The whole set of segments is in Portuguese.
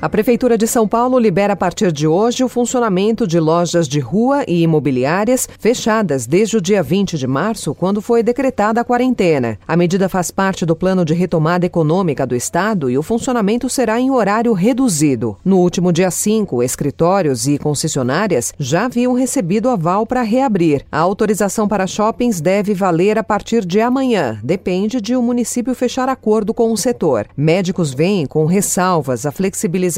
A Prefeitura de São Paulo libera a partir de hoje o funcionamento de lojas de rua e imobiliárias fechadas desde o dia 20 de março, quando foi decretada a quarentena. A medida faz parte do plano de retomada econômica do Estado e o funcionamento será em horário reduzido. No último dia 5, escritórios e concessionárias já haviam recebido aval para reabrir. A autorização para shoppings deve valer a partir de amanhã, depende de o município fechar acordo com o setor. Médicos veem com ressalvas a flexibilização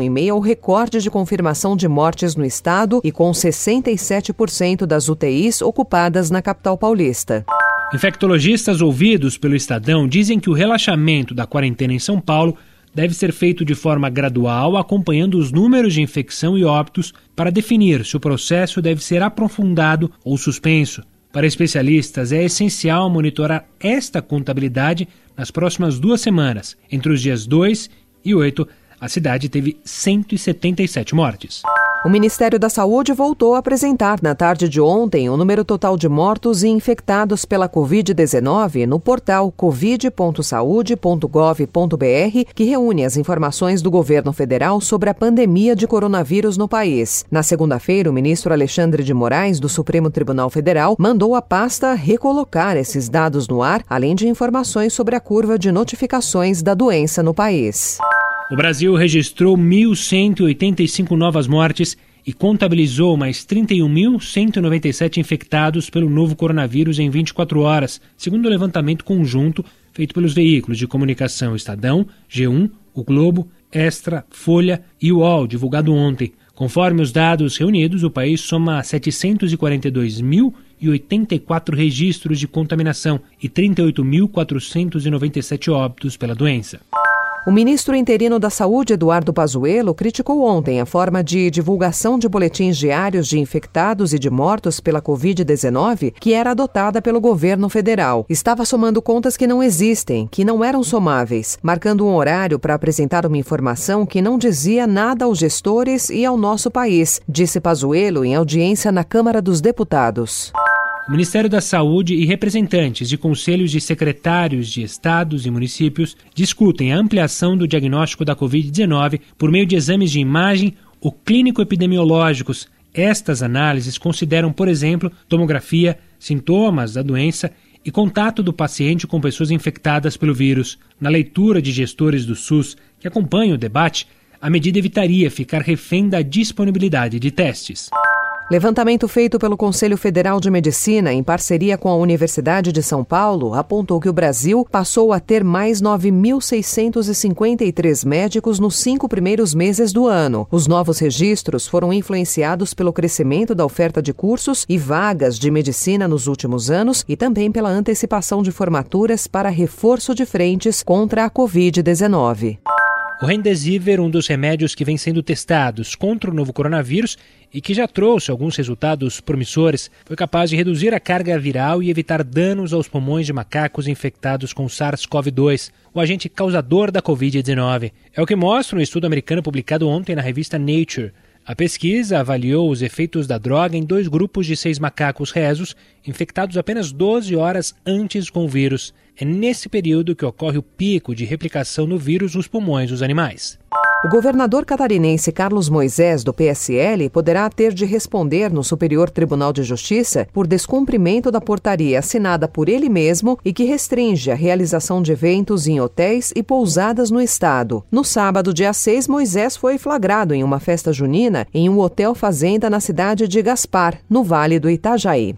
em meio ao recorde de confirmação de mortes no estado e com 67% das UTIs ocupadas na capital paulista. Infectologistas ouvidos pelo Estadão dizem que o relaxamento da quarentena em São Paulo deve ser feito de forma gradual, acompanhando os números de infecção e óbitos para definir se o processo deve ser aprofundado ou suspenso. Para especialistas, é essencial monitorar esta contabilidade nas próximas duas semanas, entre os dias 2 e 8 a cidade teve 177 mortes. O Ministério da Saúde voltou a apresentar na tarde de ontem o número total de mortos e infectados pela Covid-19 no portal covid.saude.gov.br, que reúne as informações do governo federal sobre a pandemia de coronavírus no país. Na segunda-feira, o ministro Alexandre de Moraes, do Supremo Tribunal Federal, mandou a pasta recolocar esses dados no ar, além de informações sobre a curva de notificações da doença no país. O Brasil registrou 1.185 novas mortes e contabilizou mais 31.197 infectados pelo novo coronavírus em 24 horas, segundo o levantamento conjunto feito pelos veículos de comunicação Estadão, G1, O Globo, Extra, Folha e UOL, divulgado ontem. Conforme os dados reunidos, o país soma 742.084 registros de contaminação e 38.497 óbitos pela doença. O ministro interino da Saúde, Eduardo Pazuello, criticou ontem a forma de divulgação de boletins diários de infectados e de mortos pela Covid-19 que era adotada pelo governo federal. Estava somando contas que não existem, que não eram somáveis, marcando um horário para apresentar uma informação que não dizia nada aos gestores e ao nosso país, disse Pazuello em audiência na Câmara dos Deputados. O Ministério da Saúde e representantes de conselhos de secretários de estados e municípios discutem a ampliação do diagnóstico da Covid-19 por meio de exames de imagem ou clínico-epidemiológicos. Estas análises consideram, por exemplo, tomografia, sintomas da doença e contato do paciente com pessoas infectadas pelo vírus. Na leitura de gestores do SUS que acompanham o debate, a medida evitaria ficar refém da disponibilidade de testes. Levantamento feito pelo Conselho Federal de Medicina, em parceria com a Universidade de São Paulo, apontou que o Brasil passou a ter mais 9.653 médicos nos cinco primeiros meses do ano. Os novos registros foram influenciados pelo crescimento da oferta de cursos e vagas de medicina nos últimos anos e também pela antecipação de formaturas para reforço de frentes contra a Covid-19. O Remdesivir, um dos remédios que vem sendo testados contra o novo coronavírus e que já trouxe alguns resultados promissores, foi capaz de reduzir a carga viral e evitar danos aos pulmões de macacos infectados com SARS-CoV-2, o agente causador da Covid-19. É o que mostra um estudo americano publicado ontem na revista Nature. A pesquisa avaliou os efeitos da droga em dois grupos de seis macacos rezos, infectados apenas 12 horas antes com o vírus. É nesse período que ocorre o pico de replicação do vírus nos pulmões dos animais. O governador catarinense Carlos Moisés, do PSL, poderá ter de responder no Superior Tribunal de Justiça por descumprimento da portaria assinada por ele mesmo e que restringe a realização de eventos em hotéis e pousadas no estado. No sábado, dia 6, Moisés foi flagrado em uma festa junina em um hotel fazenda na cidade de Gaspar, no Vale do Itajaí.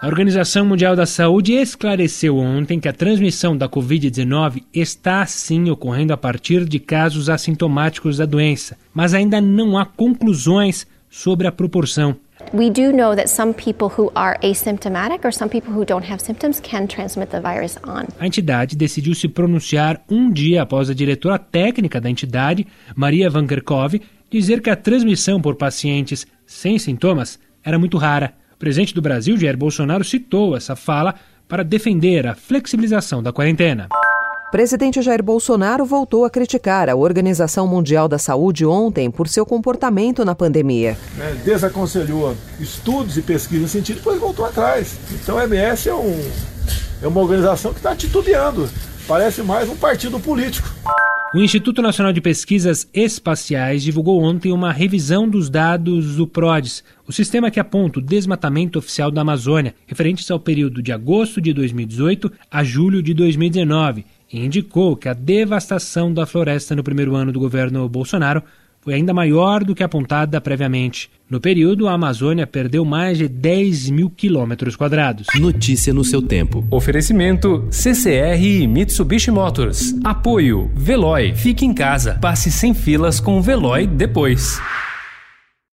A Organização Mundial da Saúde esclareceu ontem que a transmissão da Covid-19 está sim ocorrendo a partir de casos assintomáticos da doença, mas ainda não há conclusões sobre a proporção. We do know that some people who are asymptomatic or some people who don't have symptoms can transmit the virus on. A entidade decidiu se pronunciar um dia após a diretora técnica da entidade, Maria Van Kerkhove, dizer que a transmissão por pacientes sem sintomas era muito rara. O presidente do Brasil, Jair Bolsonaro, citou essa fala para defender a flexibilização da quarentena. Presidente Jair Bolsonaro voltou a criticar a Organização Mundial da Saúde ontem por seu comportamento na pandemia. É, desaconselhou estudos e pesquisas nesse sentido, depois voltou atrás. Então a MS é, um, é uma organização que está titubeando. Parece mais um partido político. O Instituto Nacional de Pesquisas Espaciais divulgou ontem uma revisão dos dados do PRODES, o sistema que aponta o desmatamento oficial da Amazônia, referentes ao período de agosto de 2018 a julho de 2019 e indicou que a devastação da floresta no primeiro ano do governo Bolsonaro foi ainda maior do que apontada previamente. No período, a Amazônia perdeu mais de 10 mil quilômetros quadrados. Notícia no seu tempo. Oferecimento CCR e Mitsubishi Motors. Apoio Veloy. Fique em casa. Passe sem filas com o Veloy depois.